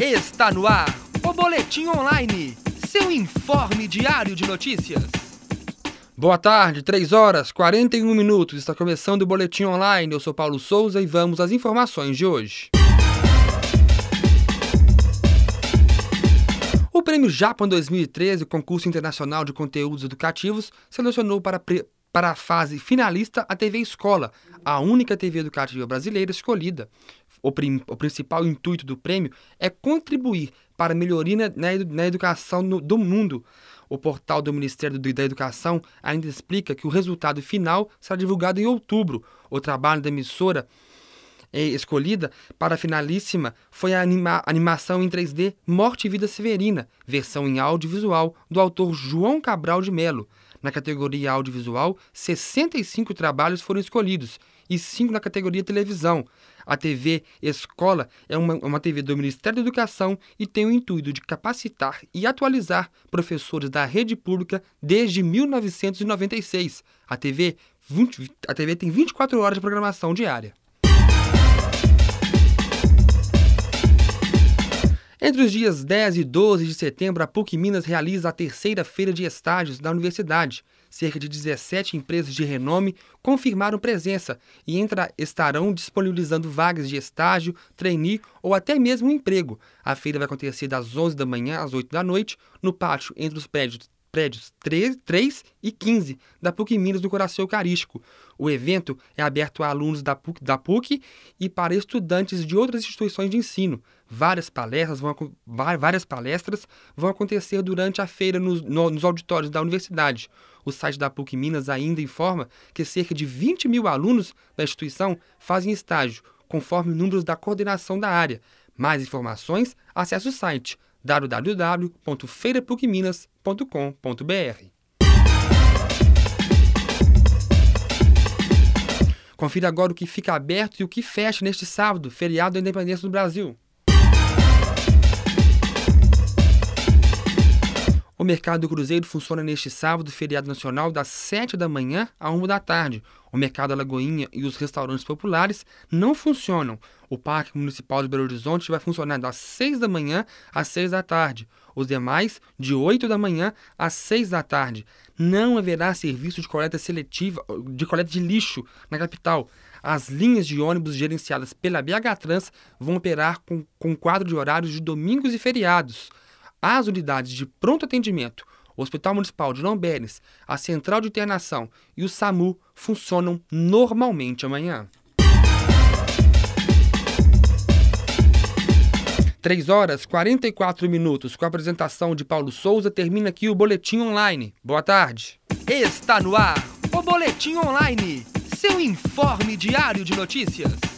Está no ar o Boletim Online, seu informe diário de notícias. Boa tarde, 3 horas 41 minutos. Está começando o Boletim Online. Eu sou Paulo Souza e vamos às informações de hoje. O Prêmio Japão 2013, concurso internacional de conteúdos educativos, selecionou para, para a fase finalista a TV Escola, a única TV educativa brasileira escolhida. O, prim, o principal intuito do prêmio é contribuir para a melhoria na, na educação no, do mundo. O portal do Ministério da Educação ainda explica que o resultado final será divulgado em outubro. O trabalho da emissora eh, escolhida para a finalíssima foi a anima animação em 3D Morte e Vida Severina, versão em audiovisual do autor João Cabral de Melo. Na categoria audiovisual, 65 trabalhos foram escolhidos e 5 na categoria televisão. A TV Escola é uma, uma TV do Ministério da Educação e tem o intuito de capacitar e atualizar professores da rede pública desde 1996. A TV, 20, a TV tem 24 horas de programação diária. Entre os dias 10 e 12 de setembro, a PUC Minas realiza a terceira feira de estágios da universidade. Cerca de 17 empresas de renome confirmaram presença e entra, estarão disponibilizando vagas de estágio, trainee ou até mesmo emprego. A feira vai acontecer das 11 da manhã às 8 da noite no pátio entre os prédios prédios 3, 3 e 15 da PUC Minas do Coração Eucarístico. O evento é aberto a alunos da PUC, da PUC e para estudantes de outras instituições de ensino. Várias palestras vão, várias palestras vão acontecer durante a feira nos, no, nos auditórios da universidade. O site da PUC Minas ainda informa que cerca de 20 mil alunos da instituição fazem estágio, conforme números da coordenação da área. Mais informações, acesse o site www.feirapucminas.com.br. Confira agora o que fica aberto e o que fecha neste sábado, feriado da Independência do Brasil. O mercado do Cruzeiro funciona neste sábado, feriado nacional, das 7 da manhã à 1 da tarde. O mercado Lagoinha e os restaurantes populares não funcionam. O Parque Municipal de Belo Horizonte vai funcionar das 6 da manhã às 6 da tarde. Os demais, de 8 da manhã às 6 da tarde. Não haverá serviço de coleta seletiva, de coleta de lixo na capital. As linhas de ônibus gerenciadas pela BH Trans vão operar com, com quadro de horários de domingos e feriados. As unidades de pronto atendimento, o Hospital Municipal de Lomberes, a Central de Internação e o SAMU funcionam normalmente amanhã. 3 horas 44 minutos com a apresentação de Paulo Souza termina aqui o Boletim Online. Boa tarde. Está no ar o Boletim Online, seu informe diário de notícias.